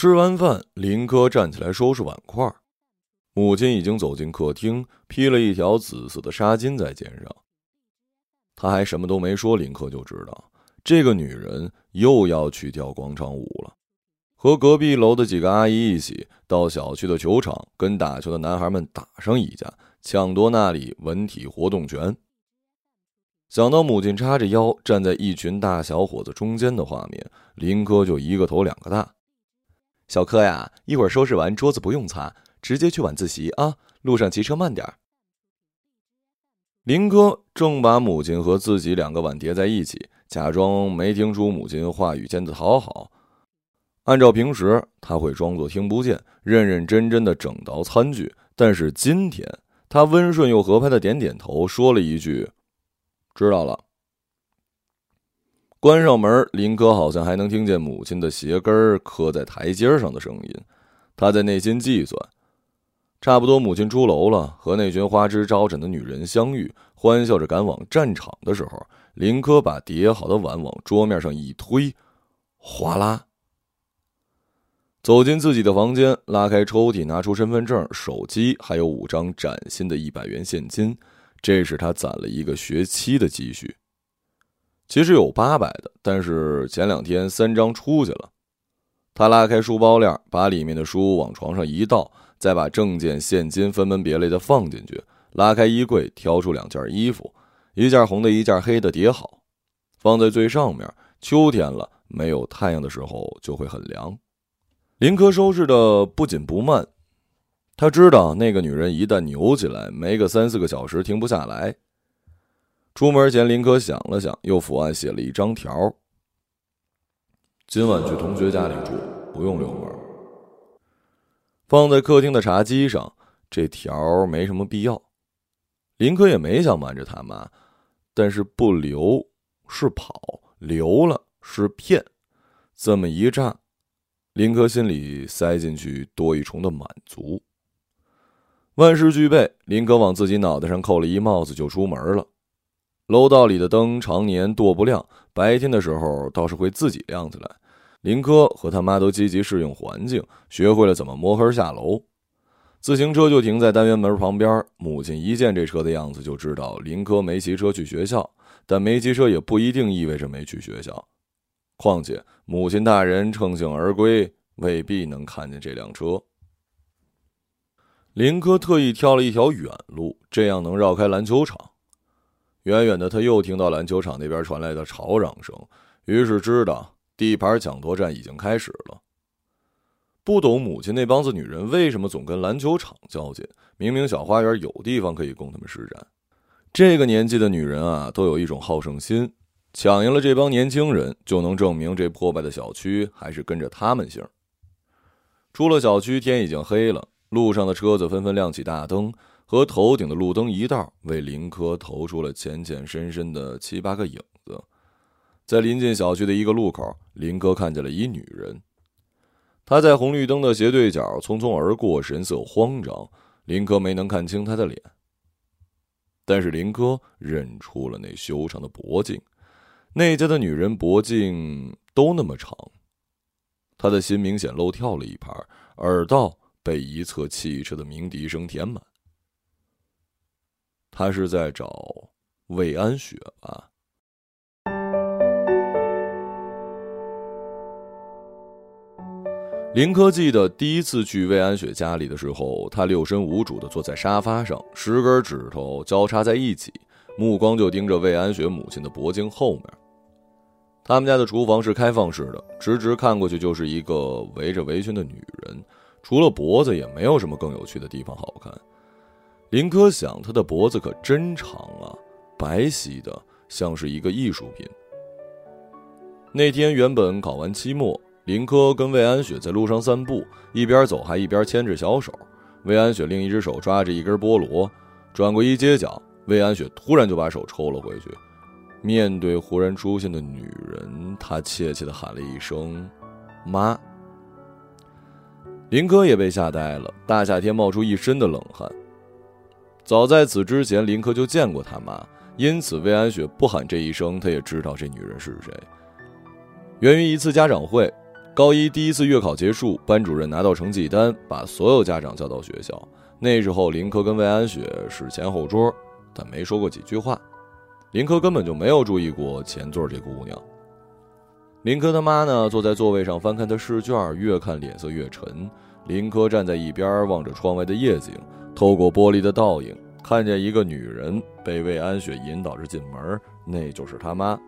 吃完饭，林科站起来收拾碗筷，母亲已经走进客厅，披了一条紫色的纱巾在肩上。他还什么都没说，林科就知道这个女人又要去跳广场舞了，和隔壁楼的几个阿姨一起到小区的球场，跟打球的男孩们打上一架，抢夺那里文体活动权。想到母亲叉着腰站在一群大小伙子中间的画面，林科就一个头两个大。小柯呀，一会儿收拾完桌子不用擦，直接去晚自习啊。路上骑车慢点。林哥正把母亲和自己两个碗叠在一起，假装没听出母亲话语间的讨好。按照平时，他会装作听不见，认认真真的整道餐具。但是今天，他温顺又合拍的点点头，说了一句。知道了。关上门，林科好像还能听见母亲的鞋跟磕在台阶上的声音。他在内心计算，差不多母亲出楼了，和那群花枝招展的女人相遇，欢笑着赶往战场的时候，林科把叠好的碗往桌面上一推，哗啦，走进自己的房间，拉开抽屉，拿出身份证、手机，还有五张崭新的一百元现金。这是他攒了一个学期的积蓄，其实有八百的，但是前两天三张出去了。他拉开书包链，把里面的书往床上一倒，再把证件、现金分门别类的放进去。拉开衣柜，挑出两件衣服，一件红的，一件黑的，叠好，放在最上面。秋天了，没有太阳的时候就会很凉。林科收拾的不紧不慢。他知道那个女人一旦扭起来，没个三四个小时停不下来。出门前，林可想了想，又伏案写了一张条：今晚去同学家里住，不用留门。放在客厅的茶几上。这条没什么必要，林可也没想瞒着他妈，但是不留是跑，留了是骗。这么一炸，林可心里塞进去多一重的满足。万事俱备，林可往自己脑袋上扣了一帽子，就出门了。楼道里的灯常年剁不亮，白天的时候倒是会自己亮起来。林科和他妈都积极适应环境，学会了怎么摸黑下楼。自行车就停在单元门旁边。母亲一见这车的样子，就知道林科没骑车去学校。但没骑车也不一定意味着没去学校。况且母亲大人乘兴而归，未必能看见这辆车。林科特意挑了一条远路，这样能绕开篮球场。远远的，他又听到篮球场那边传来的吵嚷声，于是知道地盘抢夺战已经开始了。不懂母亲那帮子女人为什么总跟篮球场较劲，明明小花园有地方可以供他们施展。这个年纪的女人啊，都有一种好胜心，抢赢了这帮年轻人，就能证明这破败的小区还是跟着他们姓。出了小区，天已经黑了。路上的车子纷纷亮起大灯，和头顶的路灯一道，为林科投出了浅浅深深的七八个影子。在临近小区的一个路口，林科看见了一女人，她在红绿灯的斜对角匆匆而过，神色慌张。林科没能看清她的脸，但是林科认出了那修长的脖颈。那家的女人脖颈都那么长，他的心明显漏跳了一拍，耳道。被一侧汽车的鸣笛声填满。他是在找魏安雪吧？林科记得第一次去魏安雪家里的时候，他六神无主的坐在沙发上，十根指头交叉在一起，目光就盯着魏安雪母亲的脖颈后面。他们家的厨房是开放式的，直直看过去就是一个围着围裙的女人。除了脖子，也没有什么更有趣的地方好看。林科想，他的脖子可真长啊，白皙的，像是一个艺术品。那天原本考完期末，林科跟魏安雪在路上散步，一边走还一边牵着小手。魏安雪另一只手抓着一根菠萝，转过一街角，魏安雪突然就把手抽了回去。面对忽然出现的女人，她怯怯的喊了一声：“妈。”林科也被吓呆了，大夏天冒出一身的冷汗。早在此之前，林科就见过他妈，因此魏安雪不喊这一声，他也知道这女人是谁。源于一次家长会，高一第一次月考结束，班主任拿到成绩单，把所有家长叫到学校。那时候，林科跟魏安雪是前后桌，但没说过几句话。林科根本就没有注意过前座这姑娘。林科他妈呢，坐在座位上翻看他试卷，越看脸色越沉。林科站在一边望着窗外的夜景，透过玻璃的倒影，看见一个女人被魏安雪引导着进门，那就是他妈。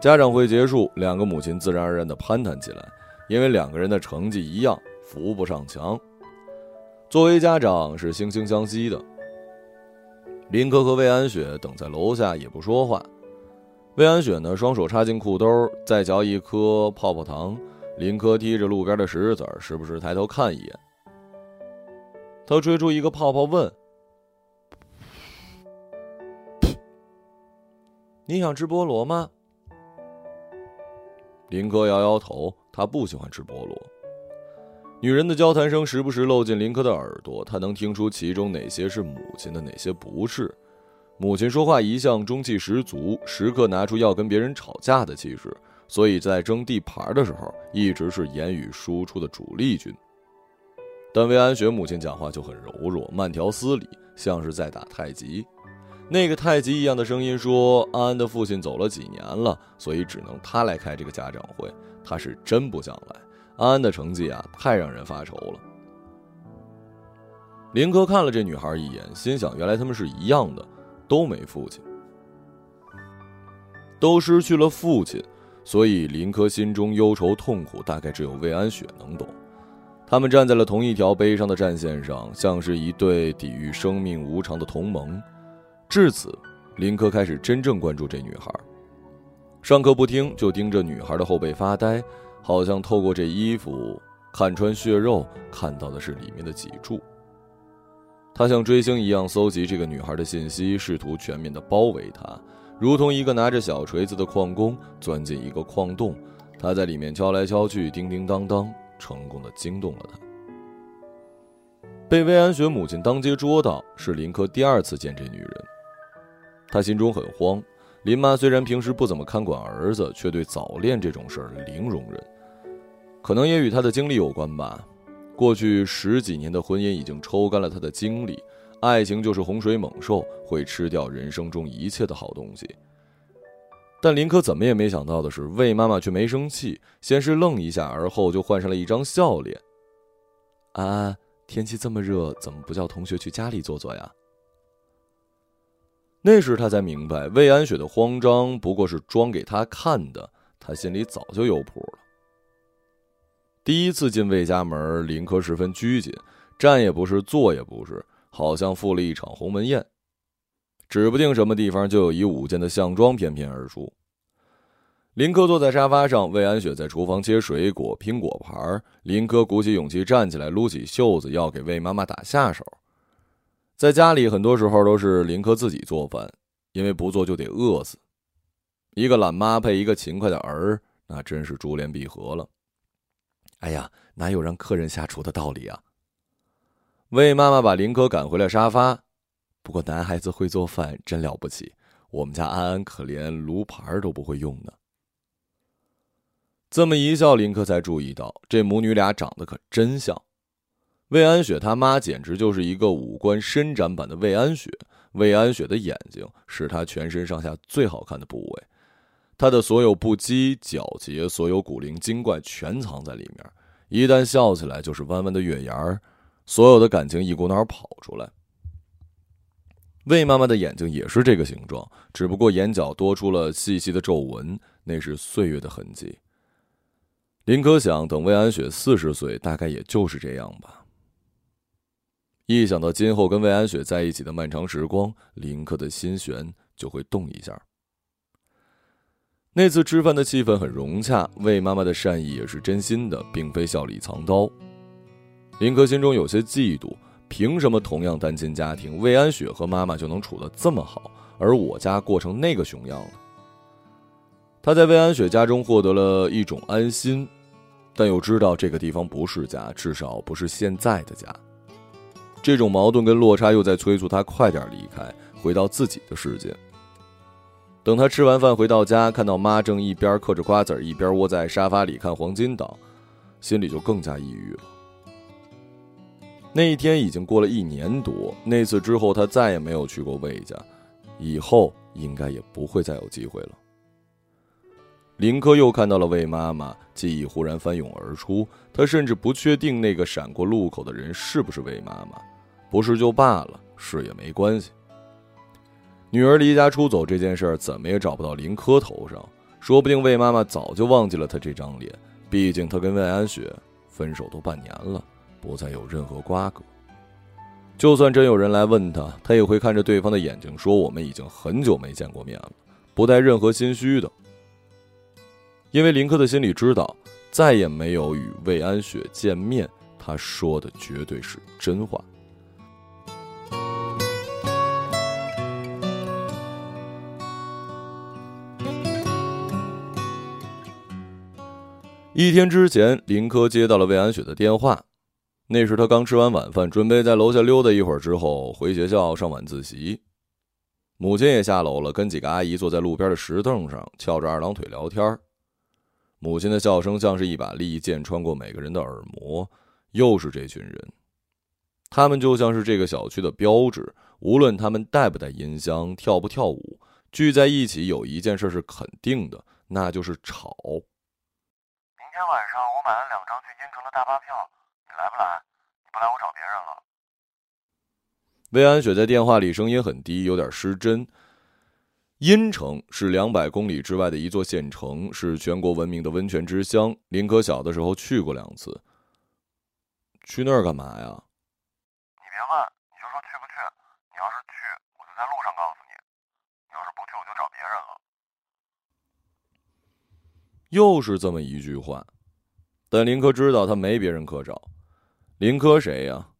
家长会结束，两个母亲自然而然地攀谈起来，因为两个人的成绩一样，扶不上墙。作为家长是惺惺相惜的。林科和魏安雪等在楼下也不说话。魏安雪呢，双手插进裤兜，再嚼一颗泡泡糖。林科踢着路边的石子儿，时不时抬头看一眼。他吹出一个泡泡，问：“你想吃菠萝吗？”林科摇摇头，他不喜欢吃菠萝。女人的交谈声时不时漏进林科的耳朵，他能听出其中哪些是母亲的，哪些不是。母亲说话一向中气十足，时刻拿出要跟别人吵架的气势，所以在争地盘的时候，一直是言语输出的主力军。但魏安雪母亲讲话就很柔弱，慢条斯理，像是在打太极。那个太极一样的声音说：“安安的父亲走了几年了，所以只能他来开这个家长会。他是真不想来。安安的成绩啊，太让人发愁了。”林科看了这女孩一眼，心想：原来他们是一样的，都没父亲，都失去了父亲，所以林科心中忧愁痛苦，大概只有魏安雪能懂。他们站在了同一条悲伤的战线上，像是一对抵御生命无常的同盟。至此，林科开始真正关注这女孩。上课不听，就盯着女孩的后背发呆，好像透过这衣服看穿血肉，看到的是里面的脊柱。他像追星一样搜集这个女孩的信息，试图全面的包围她，如同一个拿着小锤子的矿工钻进一个矿洞。他在里面敲来敲去，叮叮当当，成功的惊动了他。被魏安雪母亲当街捉到，是林科第二次见这女人。他心中很慌，林妈虽然平时不怎么看管儿子，却对早恋这种事儿零容忍。可能也与她的经历有关吧。过去十几年的婚姻已经抽干了他的精力，爱情就是洪水猛兽，会吃掉人生中一切的好东西。但林可怎么也没想到的是，魏妈妈却没生气，先是愣一下，而后就换上了一张笑脸。安安，天气这么热，怎么不叫同学去家里坐坐呀？那时他才明白，魏安雪的慌张不过是装给他看的，他心里早就有谱了。第一次进魏家门，林科十分拘谨，站也不是，坐也不是，好像赴了一场鸿门宴，指不定什么地方就有一舞剑的项庄翩翩而出。林科坐在沙发上，魏安雪在厨房切水果、拼果盘。林科鼓起勇气站起来，撸起袖子要给魏妈妈打下手。在家里，很多时候都是林科自己做饭，因为不做就得饿死。一个懒妈配一个勤快的儿，那真是珠联璧合了。哎呀，哪有让客人下厨的道理啊？魏妈妈把林科赶回了沙发。不过男孩子会做饭真了不起，我们家安安可连炉盘都不会用呢。这么一笑，林科才注意到这母女俩长得可真像。魏安雪他妈简直就是一个五官伸展版的魏安雪。魏安雪的眼睛是她全身上下最好看的部位，她的所有不羁、皎洁，所有古灵精怪全藏在里面。一旦笑起来，就是弯弯的月牙儿，所有的感情一股脑跑出来。魏妈妈的眼睛也是这个形状，只不过眼角多出了细细的皱纹，那是岁月的痕迹。林可想，等魏安雪四十岁，大概也就是这样吧。一想到今后跟魏安雪在一起的漫长时光，林克的心弦就会动一下。那次吃饭的气氛很融洽，魏妈妈的善意也是真心的，并非笑里藏刀。林克心中有些嫉妒，凭什么同样单亲家庭，魏安雪和妈妈就能处得这么好，而我家过成那个熊样了？他在魏安雪家中获得了一种安心，但又知道这个地方不是家，至少不是现在的家。这种矛盾跟落差又在催促他快点离开，回到自己的世界。等他吃完饭回到家，看到妈正一边嗑着瓜子一边窝在沙发里看黄金岛，心里就更加抑郁了。那一天已经过了一年多，那次之后他再也没有去过魏家，以后应该也不会再有机会了。林科又看到了魏妈妈，记忆忽然翻涌而出。他甚至不确定那个闪过路口的人是不是魏妈妈，不是就罢了，是也没关系。女儿离家出走这件事儿，怎么也找不到林科头上，说不定魏妈妈早就忘记了他这张脸。毕竟他跟魏安雪分手都半年了，不再有任何瓜葛。就算真有人来问他，他也会看着对方的眼睛说：“我们已经很久没见过面了，不带任何心虚的。”因为林克的心里知道，再也没有与魏安雪见面，他说的绝对是真话。一天之前，林科接到了魏安雪的电话，那时他刚吃完晚饭，准备在楼下溜达一会儿，之后回学校上晚自习。母亲也下楼了，跟几个阿姨坐在路边的石凳上，翘着二郎腿聊天母亲的笑声像是一把利剑，穿过每个人的耳膜。又是这群人，他们就像是这个小区的标志。无论他们带不带音箱，跳不跳舞，聚在一起有一件事是肯定的，那就是吵。明天晚上我买了两张去京城的大巴票，来不来？你不来，我找别人了。魏安雪在电话里声音很低，有点失真。阴城是两百公里之外的一座县城，是全国闻名的温泉之乡。林可小的时候去过两次。去那儿干嘛呀？你别问，你就说去不去。你要是去，我就在路上告诉你；你要是不去，我就找别人了。又是这么一句话，但林科知道他没别人可找。林科谁呀？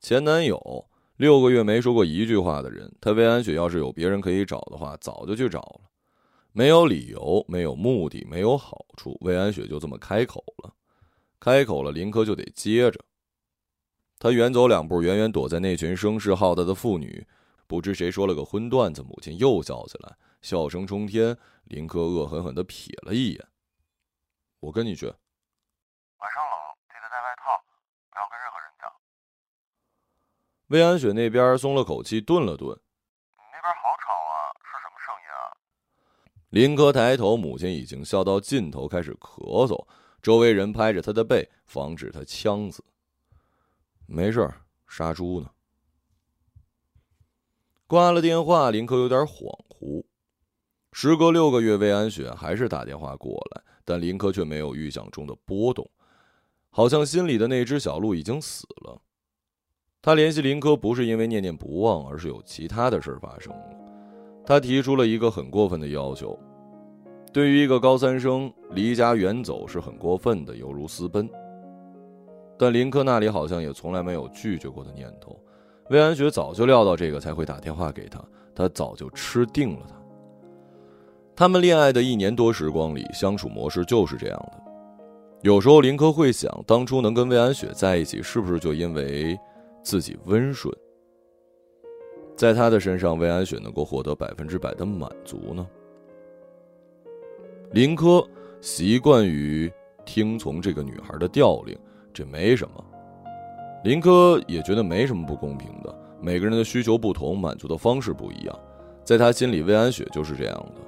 前男友。六个月没说过一句话的人，他魏安雪要是有别人可以找的话，早就去找了。没有理由，没有目的，没有好处，魏安雪就这么开口了。开口了，林科就得接着。他远走两步，远远躲在那群声势浩大的妇女。不知谁说了个荤段子，母亲又笑起来，笑声冲天。林科恶狠狠地瞥了一眼：“我跟你去。”晚上魏安雪那边松了口气，顿了顿：“你那边好吵啊，是什么声音啊？”林科抬头，母亲已经笑到尽头，开始咳嗽。周围人拍着他的背，防止他呛死。没事杀猪呢。挂了电话，林科有点恍惚。时隔六个月，魏安雪还是打电话过来，但林科却没有预想中的波动，好像心里的那只小鹿已经死了。他联系林科不是因为念念不忘，而是有其他的事发生了。他提出了一个很过分的要求：对于一个高三生，离家远走是很过分的，犹如私奔。但林科那里好像也从来没有拒绝过的念头。魏安雪早就料到这个，才会打电话给他。他早就吃定了他。他们恋爱的一年多时光里，相处模式就是这样的。有时候林科会想，当初能跟魏安雪在一起，是不是就因为……自己温顺，在他的身上，魏安雪能够获得百分之百的满足呢。林科习惯于听从这个女孩的调令，这没什么。林科也觉得没什么不公平的，每个人的需求不同，满足的方式不一样。在他心里，魏安雪就是这样的，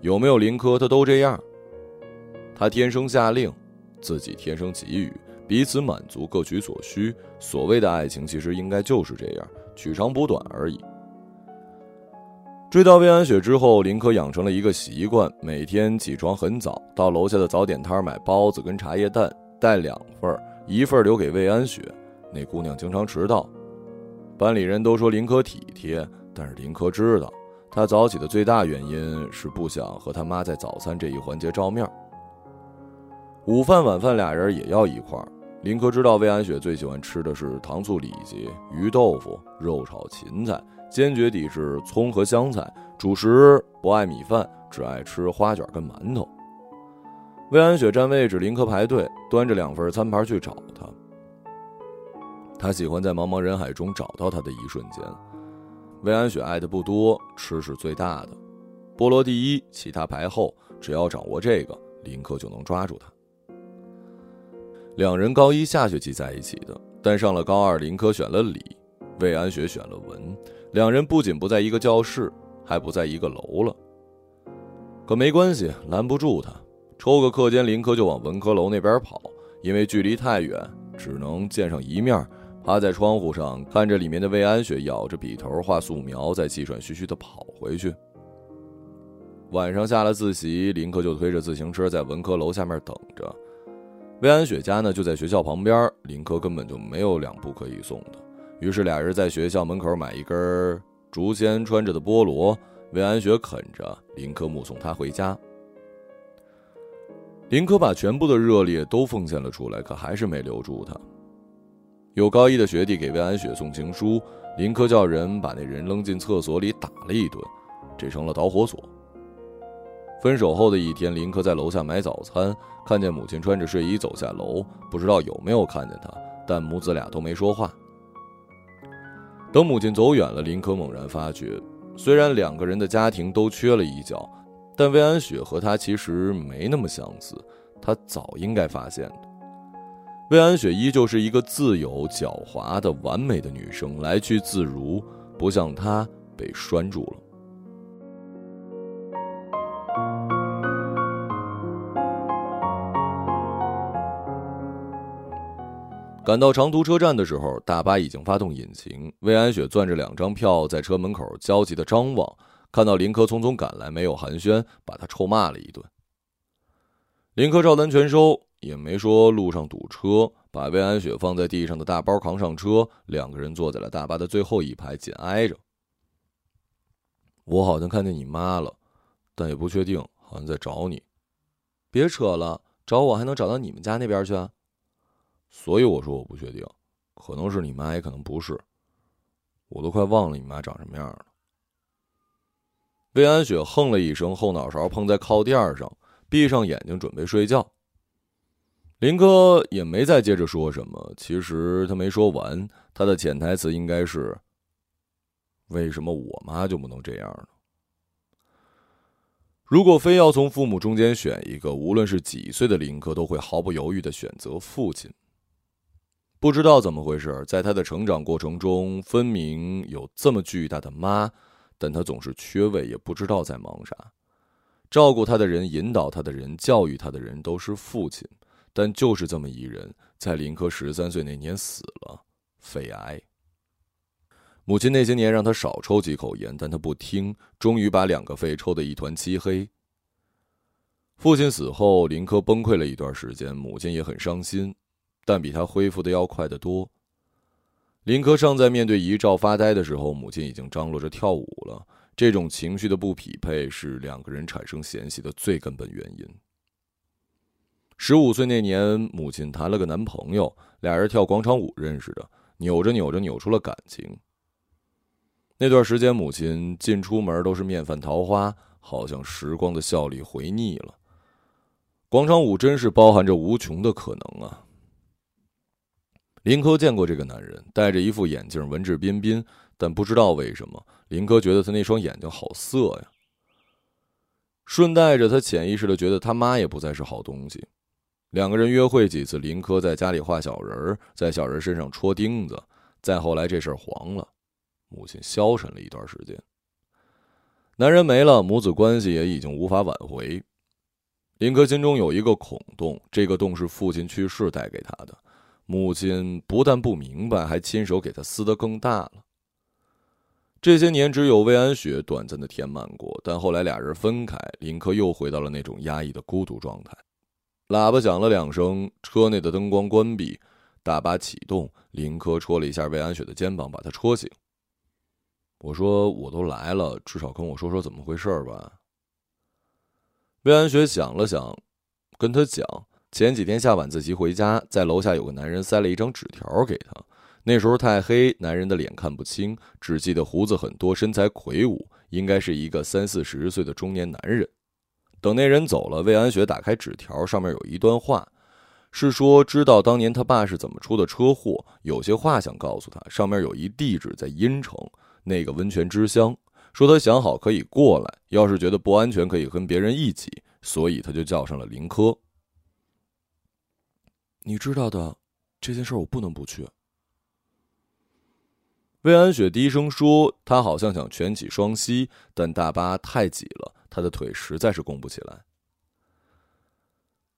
有没有林科，他都这样。他天生下令，自己天生给予。彼此满足，各取所需。所谓的爱情，其实应该就是这样，取长补短而已。追到魏安雪之后，林可养成了一个习惯：每天起床很早，到楼下的早点摊买包子跟茶叶蛋，带两份一份留给魏安雪。那姑娘经常迟到，班里人都说林可体贴，但是林可知道，她早起的最大原因是不想和他妈在早餐这一环节照面。午饭、晚饭俩人也要一块儿。林科知道魏安雪最喜欢吃的是糖醋里脊、鱼豆腐、肉炒芹菜，坚决抵制葱和香菜。主食不爱米饭，只爱吃花卷跟馒头。魏安雪占位置，林科排队，端着两份餐盘去找他。他喜欢在茫茫人海中找到他的一瞬间。魏安雪爱的不多，吃是最大的，菠萝第一，其他排后。只要掌握这个，林科就能抓住他。两人高一下学期在一起的，但上了高二，林科选了理，魏安雪选了文，两人不仅不在一个教室，还不在一个楼了。可没关系，拦不住他。抽个课间，林科就往文科楼那边跑，因为距离太远，只能见上一面。趴在窗户上看着里面的魏安雪咬着笔头画素描，再气喘吁吁地跑回去。晚上下了自习，林科就推着自行车在文科楼下面等着。魏安雪家呢就在学校旁边，林科根本就没有两步可以送的。于是俩人在学校门口买一根竹签穿着的菠萝，魏安雪啃着，林科目送她回家。林科把全部的热烈都奉献了出来，可还是没留住她。有高一的学弟给魏安雪送情书，林科叫人把那人扔进厕所里打了一顿，这成了导火索。分手后的一天，林科在楼下买早餐，看见母亲穿着睡衣走下楼，不知道有没有看见他，但母子俩都没说话。等母亲走远了，林科猛然发觉，虽然两个人的家庭都缺了一角，但魏安雪和他其实没那么相似，他早应该发现的。魏安雪依旧是一个自由、狡猾的完美的女生，来去自如，不像他被拴住了。赶到长途车站的时候，大巴已经发动引擎。魏安雪攥着两张票，在车门口焦急的张望，看到林科匆匆赶来，没有寒暄，把他臭骂了一顿。林科照单全收。也没说路上堵车，把魏安雪放在地上的大包扛上车，两个人坐在了大巴的最后一排，紧挨着。我好像看见你妈了，但也不确定，好像在找你。别扯了，找我还能找到你们家那边去？啊所以我说我不确定，可能是你妈，也可能不是。我都快忘了你妈长什么样了。魏安雪哼了一声，后脑勺碰在靠垫上，闭上眼睛准备睡觉。林哥也没再接着说什么。其实他没说完，他的潜台词应该是：为什么我妈就不能这样呢？如果非要从父母中间选一个，无论是几岁的林哥，都会毫不犹豫的选择父亲。不知道怎么回事，在他的成长过程中，分明有这么巨大的妈，但他总是缺位，也不知道在忙啥。照顾他的人、引导他的人、教育他的人，都是父亲。但就是这么一人，在林科十三岁那年死了，肺癌。母亲那些年让他少抽几口烟，但他不听，终于把两个肺抽得一团漆黑。父亲死后，林科崩溃了一段时间，母亲也很伤心，但比他恢复的要快得多。林科尚在面对遗照发呆的时候，母亲已经张罗着跳舞了。这种情绪的不匹配，是两个人产生嫌隙的最根本原因。十五岁那年，母亲谈了个男朋友，俩人跳广场舞认识的，扭着扭着扭出了感情。那段时间，母亲进出门都是面泛桃花，好像时光的效力回腻了。广场舞真是包含着无穷的可能啊！林科见过这个男人，戴着一副眼镜，文质彬彬，但不知道为什么，林科觉得他那双眼睛好色呀。顺带着，他潜意识的觉得他妈也不再是好东西。两个人约会几次，林科在家里画小人儿，在小人身上戳钉子。再后来，这事儿黄了，母亲消沉了一段时间。男人没了，母子关系也已经无法挽回。林科心中有一个孔洞，这个洞是父亲去世带给他的。母亲不但不明白，还亲手给他撕得更大了。这些年，只有魏安雪短暂的填满过，但后来俩人分开，林科又回到了那种压抑的孤独状态。喇叭响了两声，车内的灯光关闭，大巴启动。林科戳了一下魏安雪的肩膀，把她戳醒。我说：“我都来了，至少跟我说说怎么回事吧。”魏安雪想了想，跟他讲：前几天下晚自习回家，在楼下有个男人塞了一张纸条给他。那时候太黑，男人的脸看不清，只记得胡子很多，身材魁梧，应该是一个三四十岁的中年男人。等那人走了，魏安雪打开纸条，上面有一段话，是说知道当年他爸是怎么出的车祸，有些话想告诉他。上面有一地址在阴城，那个温泉之乡，说他想好可以过来，要是觉得不安全，可以跟别人一起，所以他就叫上了林科。你知道的，这件事我不能不去。魏安雪低声说：“她好像想蜷起双膝，但大巴太挤了，她的腿实在是弓不起来。”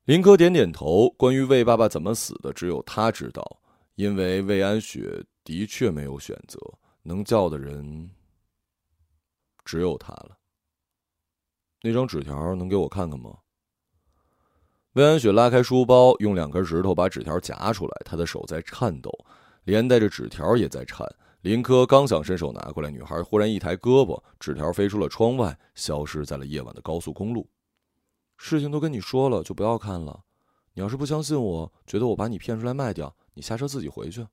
林科点点头。关于魏爸爸怎么死的，只有他知道，因为魏安雪的确没有选择，能叫的人只有他了。那张纸条能给我看看吗？魏安雪拉开书包，用两根指头把纸条夹出来，她的手在颤抖，连带着纸条也在颤。林科刚想伸手拿过来，女孩忽然一抬胳膊，纸条飞出了窗外，消失在了夜晚的高速公路。事情都跟你说了，就不要看了。你要是不相信我，觉得我把你骗出来卖掉，你下车自己回去。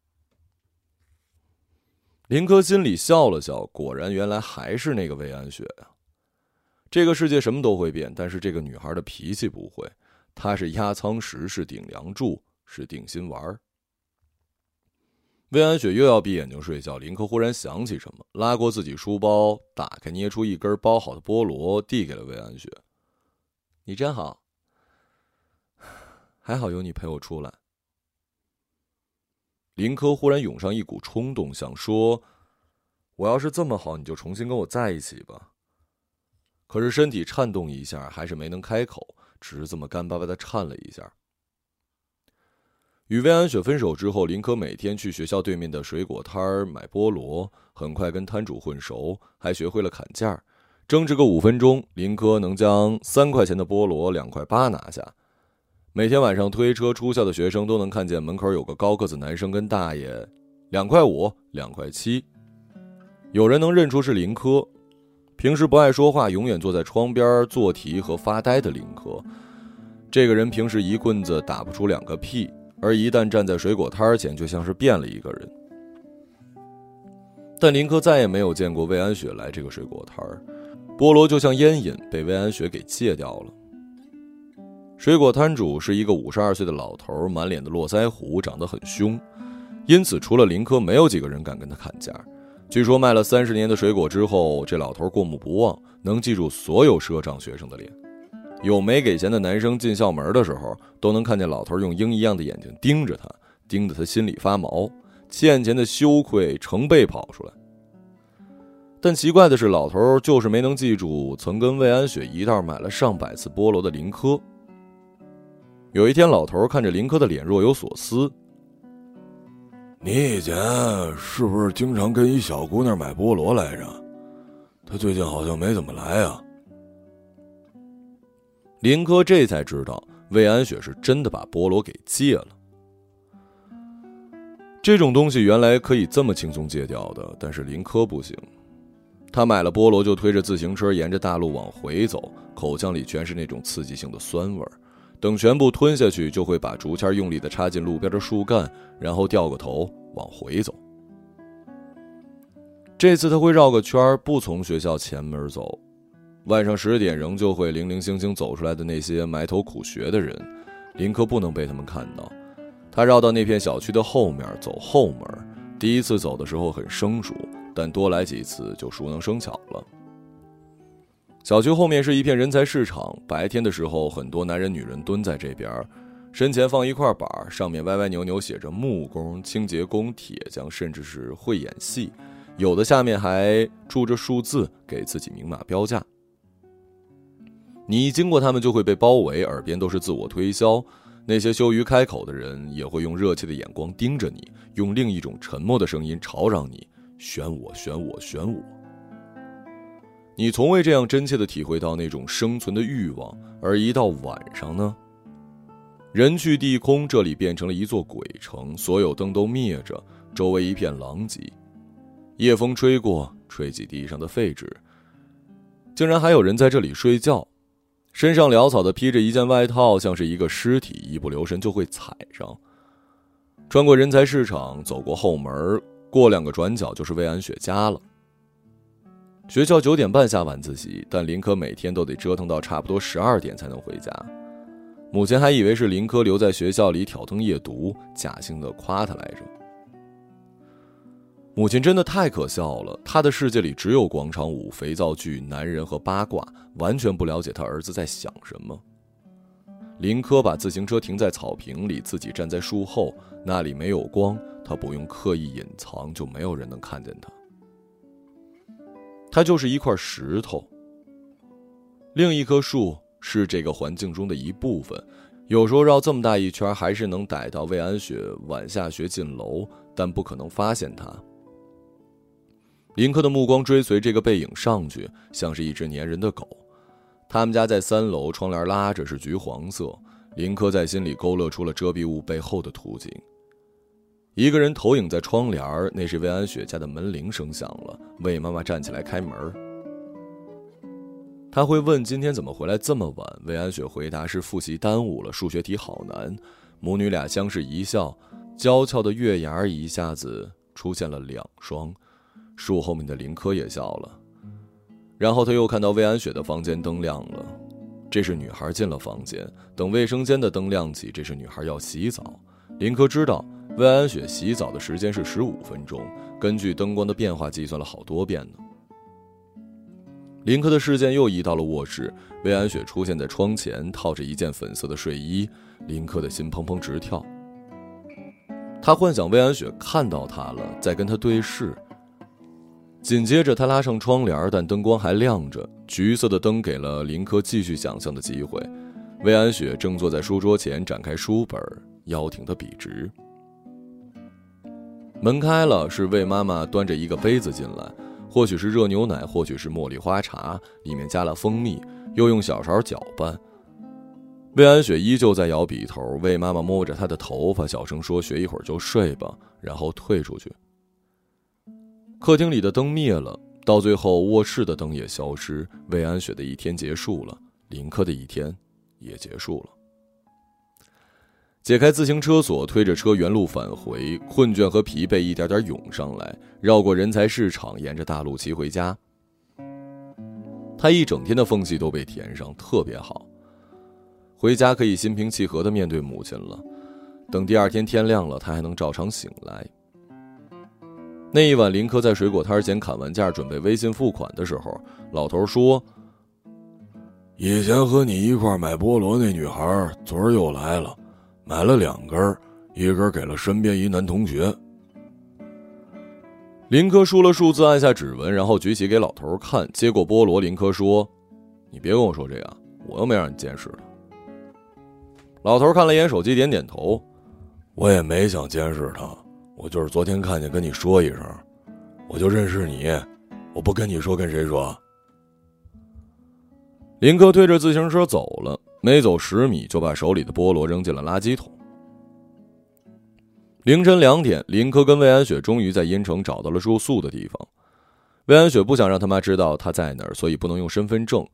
林科心里笑了笑，果然，原来还是那个魏安雪呀。这个世界什么都会变，但是这个女孩的脾气不会。他是压舱石，是顶梁柱，是定心丸。魏安雪又要闭眼睛睡觉，林科忽然想起什么，拉过自己书包，打开，捏出一根包好的菠萝，递给了魏安雪。你真好，还好有你陪我出来。林科忽然涌上一股冲动，想说：“我要是这么好，你就重新跟我在一起吧。”可是身体颤动一下，还是没能开口，只是这么干巴巴的颤了一下。与魏安雪分手之后，林科每天去学校对面的水果摊儿买菠萝，很快跟摊主混熟，还学会了砍价。争执个五分钟，林科能将三块钱的菠萝两块八拿下。每天晚上推车出校的学生都能看见门口有个高个子男生跟大爷，两块五，两块七。有人能认出是林科。平时不爱说话，永远坐在窗边做题和发呆的林科，这个人平时一棍子打不出两个屁。而一旦站在水果摊前，就像是变了一个人。但林科再也没有见过魏安雪来这个水果摊儿，菠萝就像烟瘾，被魏安雪给戒掉了。水果摊主是一个五十二岁的老头，满脸的络腮胡，长得很凶，因此除了林科，没有几个人敢跟他砍价。据说卖了三十年的水果之后，这老头过目不忘，能记住所有赊账学生的脸。有没给钱的男生进校门的时候，都能看见老头用鹰一样的眼睛盯着他，盯得他心里发毛，欠钱的羞愧成倍跑出来。但奇怪的是，老头就是没能记住曾跟魏安雪一道买了上百次菠萝的林科。有一天，老头看着林科的脸，若有所思：“你以前是不是经常跟一小姑娘买菠萝来着？她最近好像没怎么来啊。”林科这才知道，魏安雪是真的把菠萝给戒了。这种东西原来可以这么轻松戒掉的，但是林科不行。他买了菠萝就推着自行车沿着大路往回走，口腔里全是那种刺激性的酸味儿。等全部吞下去，就会把竹签用力的插进路边的树干，然后掉个头往回走。这次他会绕个圈不从学校前门走。晚上十点，仍旧会零零星星走出来的那些埋头苦学的人，林克不能被他们看到。他绕到那片小区的后面，走后门。第一次走的时候很生疏，但多来几次就熟能生巧了。小区后面是一片人才市场，白天的时候，很多男人女人蹲在这边，身前放一块板，上面歪歪扭扭写着木工、清洁工、铁匠，甚至是会演戏，有的下面还注着数字，给自己明码标价。你一经过他们，就会被包围，耳边都是自我推销。那些羞于开口的人，也会用热切的眼光盯着你，用另一种沉默的声音吵嚷你：“选我，选我，选我。”你从未这样真切的体会到那种生存的欲望。而一到晚上呢，人去地空，这里变成了一座鬼城，所有灯都灭着，周围一片狼藉。夜风吹过，吹起地上的废纸，竟然还有人在这里睡觉。身上潦草的披着一件外套，像是一个尸体，一不留神就会踩上。穿过人才市场，走过后门，过两个转角就是魏安雪家了。学校九点半下晚自习，但林科每天都得折腾到差不多十二点才能回家。母亲还以为是林科留在学校里挑灯夜读，假惺的夸他来着。母亲真的太可笑了，她的世界里只有广场舞、肥皂剧、男人和八卦，完全不了解他儿子在想什么。林科把自行车停在草坪里，自己站在树后，那里没有光，他不用刻意隐藏，就没有人能看见他。它就是一块石头。另一棵树是这个环境中的一部分，有时候绕这么大一圈，还是能逮到魏安雪晚下学进楼，但不可能发现她。林科的目光追随这个背影上去，像是一只粘人的狗。他们家在三楼，窗帘拉着是橘黄色。林科在心里勾勒出了遮蔽物背后的图景。一个人投影在窗帘儿那是魏安雪家的门铃声响了，魏妈妈站起来开门。他会问今天怎么回来这么晚？魏安雪回答是复习耽误了，数学题好难。母女俩相视一笑，娇俏的月牙一下子出现了两双。树后面的林科也笑了，然后他又看到魏安雪的房间灯亮了，这是女孩进了房间。等卫生间的灯亮起，这是女孩要洗澡。林科知道魏安雪洗澡的时间是十五分钟，根据灯光的变化计算了好多遍呢。林科的视线又移到了卧室，魏安雪出现在窗前，套着一件粉色的睡衣。林科的心砰砰直跳，他幻想魏安雪看到他了，在跟他对视。紧接着，他拉上窗帘，但灯光还亮着，橘色的灯给了林科继续想象的机会。魏安雪正坐在书桌前，展开书本，腰挺得笔直。门开了，是魏妈妈端着一个杯子进来，或许是热牛奶，或许是茉莉花茶，里面加了蜂蜜，又用小勺搅拌。魏安雪依旧在摇笔头，魏妈妈摸着她的头发，小声说：“学一会儿就睡吧。”然后退出去。客厅里的灯灭了，到最后卧室的灯也消失。魏安雪的一天结束了，林科的一天也结束了。解开自行车锁，推着车原路返回，困倦和疲惫一点点涌上来，绕过人才市场，沿着大路骑回家。他一整天的缝隙都被填上，特别好。回家可以心平气和的面对母亲了。等第二天天亮了，他还能照常醒来。那一晚，林科在水果摊前砍完价，准备微信付款的时候，老头说：“以前和你一块买菠萝那女孩，昨儿又来了，买了两根，一根给了身边一男同学。”林科输了数字，按下指纹，然后举起给老头看。接过菠萝，林科说：“你别跟我说这样，我又没让你监视他。”老头看了一眼手机，点点头：“我也没想监视他。”我就是昨天看见，跟你说一声，我就认识你，我不跟你说，跟谁说？林科推着自行车走了，没走十米就把手里的菠萝扔进了垃圾桶。凌晨两点，林科跟魏安雪终于在阴城找到了住宿的地方。魏安雪不想让他妈知道他在哪儿，所以不能用身份证。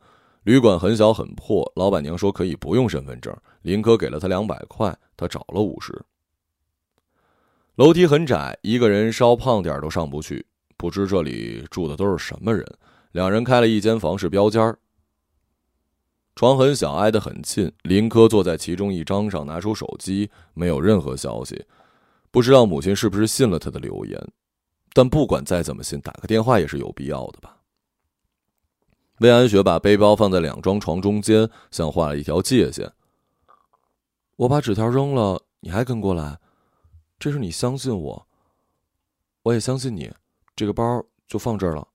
旅馆很小很破，老板娘说可以不用身份证。林科给了他两百块，他找了五十。楼梯很窄，一个人稍胖点都上不去。不知这里住的都是什么人。两人开了一间房，是标间儿。床很小，挨得很近。林科坐在其中一张上，拿出手机，没有任何消息。不知道母亲是不是信了他的留言，但不管再怎么信，打个电话也是有必要的吧。魏安雪把背包放在两张床中间，像画了一条界限。我把纸条扔了，你还跟过来？这是你相信我，我也相信你。这个包就放这儿了。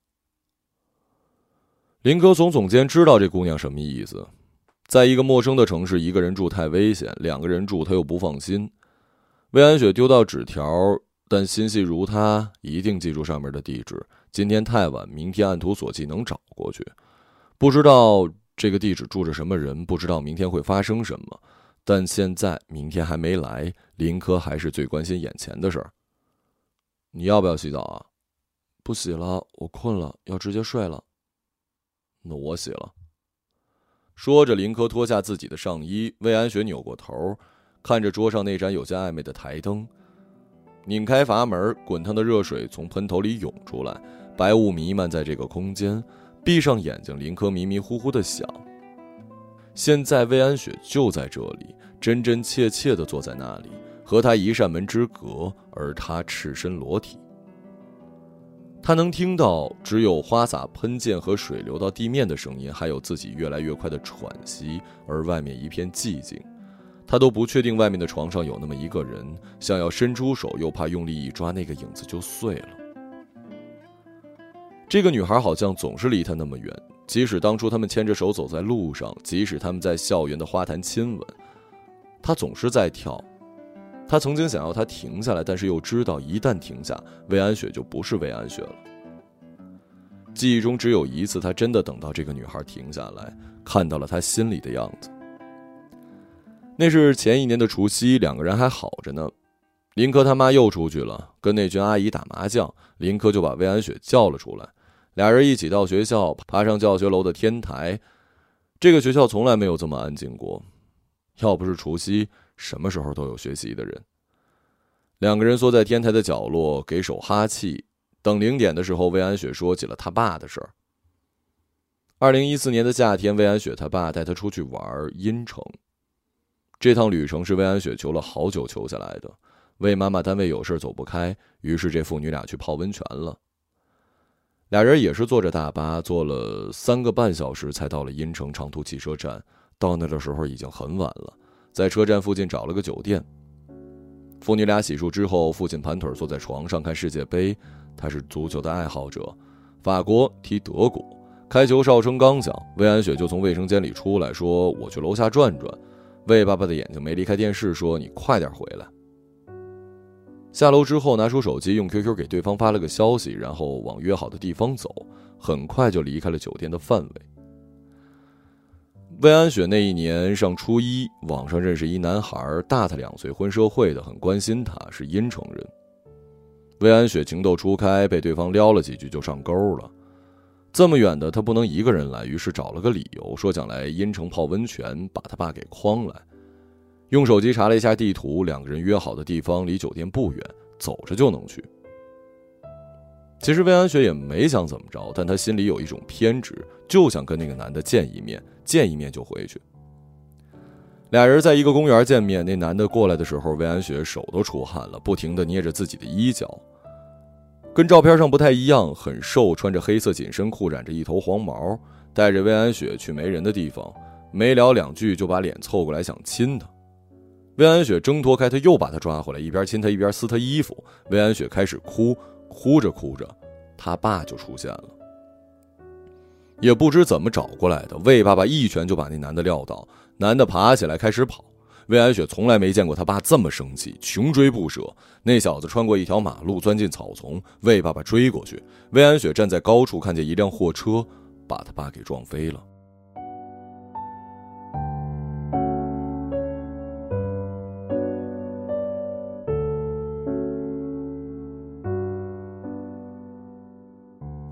林科耸耸肩，知道这姑娘什么意思。在一个陌生的城市，一个人住太危险，两个人住他又不放心。魏安雪丢到纸条，但心细如他，一定记住上面的地址。今天太晚，明天按图索骥能找过去。不知道这个地址住着什么人，不知道明天会发生什么。但现在明天还没来，林科还是最关心眼前的事儿。你要不要洗澡啊？不洗了，我困了，要直接睡了。那我洗了。说着，林科脱下自己的上衣。魏安雪扭过头，看着桌上那盏有些暧昧的台灯，拧开阀门，滚烫的热水从喷头里涌出来，白雾弥漫在这个空间。闭上眼睛，林科迷迷糊糊的想。现在魏安雪就在这里，真真切切的坐在那里，和他一扇门之隔，而他赤身裸体。他能听到只有花洒喷溅和水流到地面的声音，还有自己越来越快的喘息，而外面一片寂静。他都不确定外面的床上有那么一个人，想要伸出手，又怕用力一抓，那个影子就碎了。这个女孩好像总是离他那么远，即使当初他们牵着手走在路上，即使他们在校园的花坛亲吻，他总是在跳。他曾经想要他停下来，但是又知道一旦停下，魏安雪就不是魏安雪了。记忆中只有一次，他真的等到这个女孩停下来，看到了她心里的样子。那是前一年的除夕，两个人还好着呢。林科他妈又出去了，跟那群阿姨打麻将，林科就把魏安雪叫了出来，俩人一起到学校，爬上教学楼的天台。这个学校从来没有这么安静过，要不是除夕。什么时候都有学习的人。两个人缩在天台的角落，给手哈气。等零点的时候，魏安雪说起了他爸的事儿。二零一四年的夏天，魏安雪他爸带他出去玩阴城。这趟旅程是魏安雪求了好久求下来的。魏妈妈单位有事走不开，于是这父女俩去泡温泉了。俩人也是坐着大巴，坐了三个半小时才到了阴城长途汽车站。到那的时候已经很晚了。在车站附近找了个酒店。父女俩洗漱之后，父亲盘腿坐在床上看世界杯。他是足球的爱好者，法国踢德国，开球哨声刚响，魏安雪就从卫生间里出来，说：“我去楼下转转。”魏爸爸的眼睛没离开电视，说：“你快点回来。”下楼之后，拿出手机用 QQ 给对方发了个消息，然后往约好的地方走，很快就离开了酒店的范围。魏安雪那一年上初一，网上认识一男孩，大他两岁，混社会的，很关心他，是阴城人。魏安雪情窦初开，被对方撩了几句就上钩了。这么远的他不能一个人来，于是找了个理由，说想来阴城泡温泉，把他爸给诓来。用手机查了一下地图，两个人约好的地方离酒店不远，走着就能去。其实魏安雪也没想怎么着，但她心里有一种偏执，就想跟那个男的见一面。见一面就回去。俩人在一个公园见面，那男的过来的时候，魏安雪手都出汗了，不停地捏着自己的衣角，跟照片上不太一样，很瘦，穿着黑色紧身裤，染着一头黄毛，带着魏安雪去没人的地方，没聊两句就把脸凑过来想亲她。魏安雪挣脱开他，又把他抓回来，一边亲他一边撕他衣服。魏安雪开始哭，哭着哭着，他爸就出现了。也不知怎么找过来的，魏爸爸一拳就把那男的撂倒，男的爬起来开始跑。魏安雪从来没见过他爸这么生气，穷追不舍。那小子穿过一条马路，钻进草丛，魏爸爸追过去。魏安雪站在高处，看见一辆货车把他爸给撞飞了。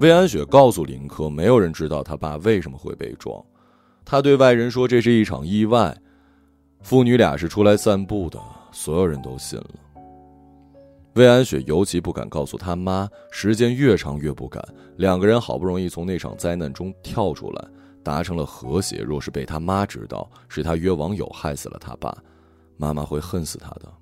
魏安雪告诉林科，没有人知道他爸为什么会被撞。他对外人说这是一场意外，父女俩是出来散步的，所有人都信了。魏安雪尤其不敢告诉他妈，时间越长越不敢。两个人好不容易从那场灾难中跳出来，达成了和谐。若是被他妈知道是他约网友害死了他爸，妈妈会恨死他的。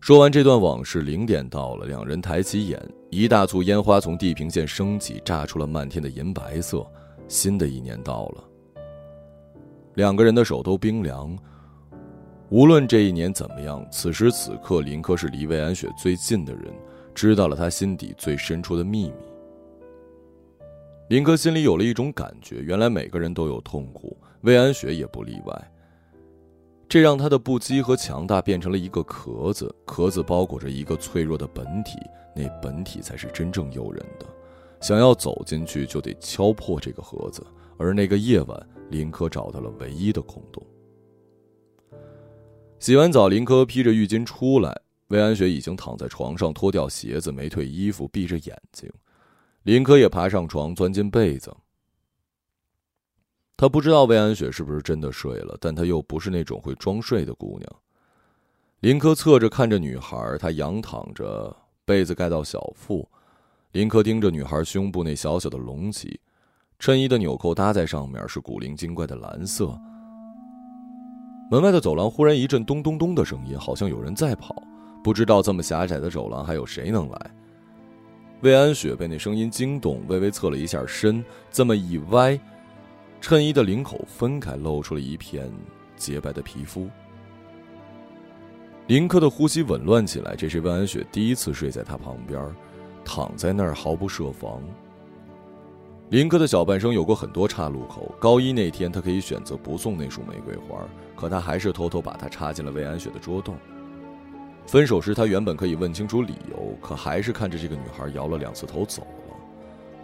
说完这段往事，零点到了，两人抬起眼，一大簇烟花从地平线升起，炸出了漫天的银白色。新的一年到了，两个人的手都冰凉。无论这一年怎么样，此时此刻，林科是离魏安雪最近的人，知道了他心底最深处的秘密。林科心里有了一种感觉，原来每个人都有痛苦，魏安雪也不例外。这让他的不羁和强大变成了一个壳子，壳子包裹着一个脆弱的本体，那本体才是真正诱人的。想要走进去，就得敲破这个盒子。而那个夜晚，林科找到了唯一的空洞。洗完澡，林科披着浴巾出来，魏安雪已经躺在床上，脱掉鞋子，没退衣服，闭着眼睛。林科也爬上床，钻进被子。他不知道魏安雪是不是真的睡了，但他又不是那种会装睡的姑娘。林科侧着看着女孩，她仰躺着，被子盖到小腹。林科盯着女孩胸部那小小的隆起，衬衣的纽扣搭在上面，是古灵精怪的蓝色。门外的走廊忽然一阵咚咚咚的声音，好像有人在跑。不知道这么狭窄的走廊还有谁能来？魏安雪被那声音惊动，微微侧了一下身，这么一歪，衬衣的领口分开，露出了一片洁白的皮肤。林科的呼吸紊乱起来，这是魏安雪第一次睡在他旁边，躺在那儿毫不设防。林科的小半生有过很多岔路口，高一那天他可以选择不送那束玫瑰花，可他还是偷偷把它插进了魏安雪的桌洞。分手时，他原本可以问清楚理由，可还是看着这个女孩摇了两次头走了。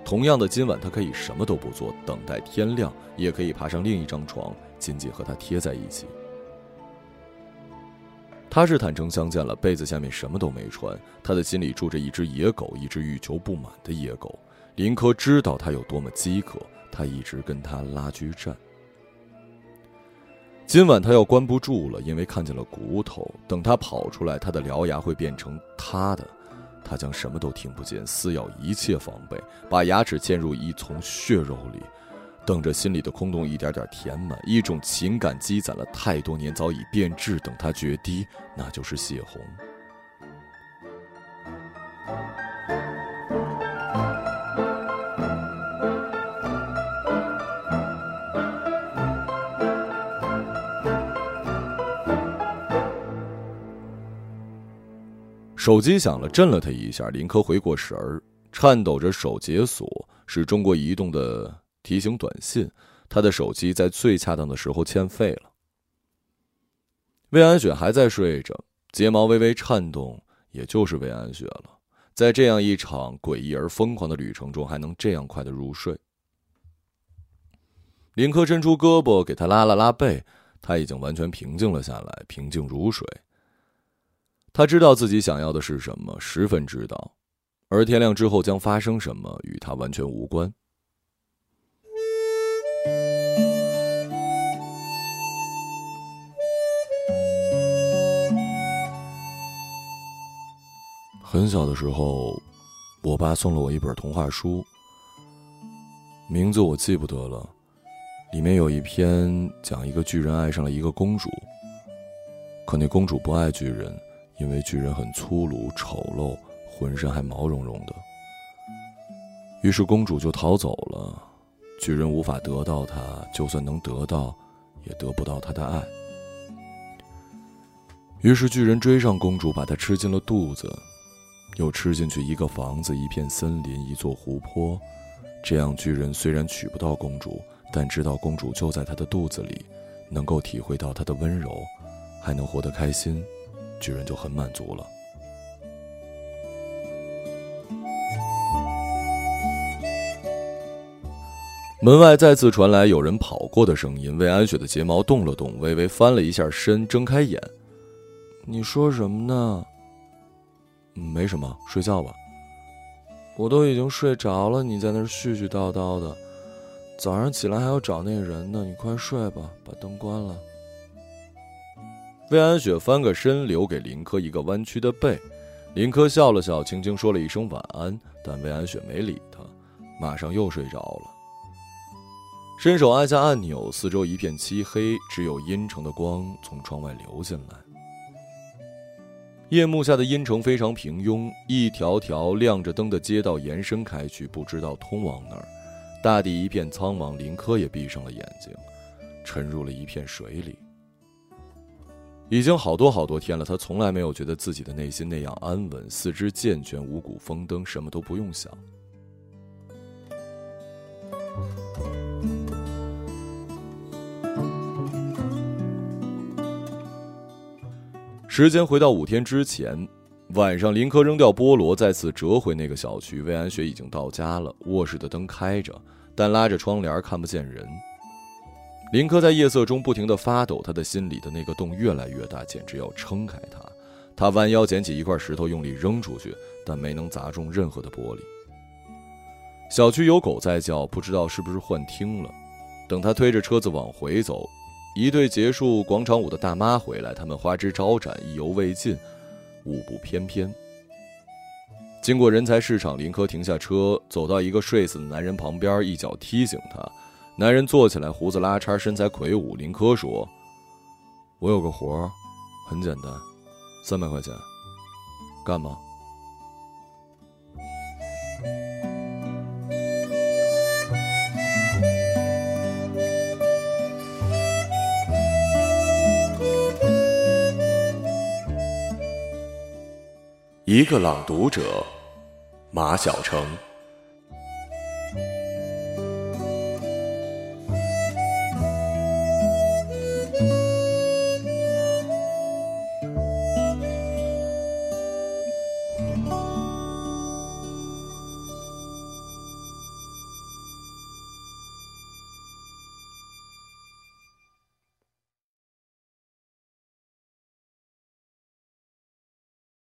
同样的，今晚他可以什么都不做，等待天亮，也可以爬上另一张床，紧紧和她贴在一起。他是坦诚相见了，被子下面什么都没穿，他的心里住着一只野狗，一只欲求不满的野狗。林科知道他有多么饥渴，他一直跟他拉锯战。今晚他要关不住了，因为看见了骨头。等他跑出来，他的獠牙会变成他的，他将什么都听不见，撕咬一切防备，把牙齿嵌入一丛血肉里，等着心里的空洞一点点填满。一种情感积攒了太多年，早已变质，等他决堤，那就是血红。手机响了，震了他一下。林科回过神儿，颤抖着手解锁，是中国移动的提醒短信。他的手机在最恰当的时候欠费了。魏安雪还在睡着，睫毛微微颤动，也就是魏安雪了。在这样一场诡异而疯狂的旅程中，还能这样快的入睡。林科伸出胳膊给他拉了拉背，他已经完全平静了下来，平静如水。他知道自己想要的是什么，十分知道，而天亮之后将发生什么与他完全无关。很小的时候，我爸送了我一本童话书，名字我记不得了，里面有一篇讲一个巨人爱上了一个公主，可那公主不爱巨人。因为巨人很粗鲁、丑陋，浑身还毛茸茸的。于是公主就逃走了，巨人无法得到她，就算能得到，也得不到她的爱。于是巨人追上公主，把她吃进了肚子，又吃进去一个房子、一片森林、一座湖泊。这样，巨人虽然娶不到公主，但知道公主就在他的肚子里，能够体会到她的温柔，还能活得开心。巨人就很满足了。门外再次传来有人跑过的声音，魏安雪的睫毛动了动，微微翻了一下身，睁开眼：“你说什么呢？”“没什么，睡觉吧。”“我都已经睡着了，你在那儿絮絮叨叨的，早上起来还要找那个人呢。你快睡吧，把灯关了。”魏安雪翻个身，留给林科一个弯曲的背。林科笑了笑，轻轻说了一声晚安，但魏安雪没理他，马上又睡着了。伸手按下按钮，四周一片漆黑，只有阴沉的光从窗外流进来。夜幕下的阴城非常平庸，一条条亮着灯的街道延伸开去，不知道通往哪儿。大地一片苍茫，林科也闭上了眼睛，沉入了一片水里。已经好多好多天了，他从来没有觉得自己的内心那样安稳，四肢健全，五谷丰登，什么都不用想。时间回到五天之前，晚上，林科扔掉菠萝，再次折回那个小区。魏安雪已经到家了，卧室的灯开着，但拉着窗帘看不见人。林科在夜色中不停地发抖，他的心里的那个洞越来越大，简直要撑开他。他弯腰捡起一块石头，用力扔出去，但没能砸中任何的玻璃。小区有狗在叫，不知道是不是幻听了。等他推着车子往回走，一对结束广场舞的大妈回来，他们花枝招展，意犹未尽，舞步翩翩。经过人才市场，林科停下车，走到一个睡死的男人旁边，一脚踢醒他。男人坐起来，胡子拉碴，身材魁梧。林科说：“我有个活儿，很简单，三百块钱，干吗？”一个朗读者，马晓成。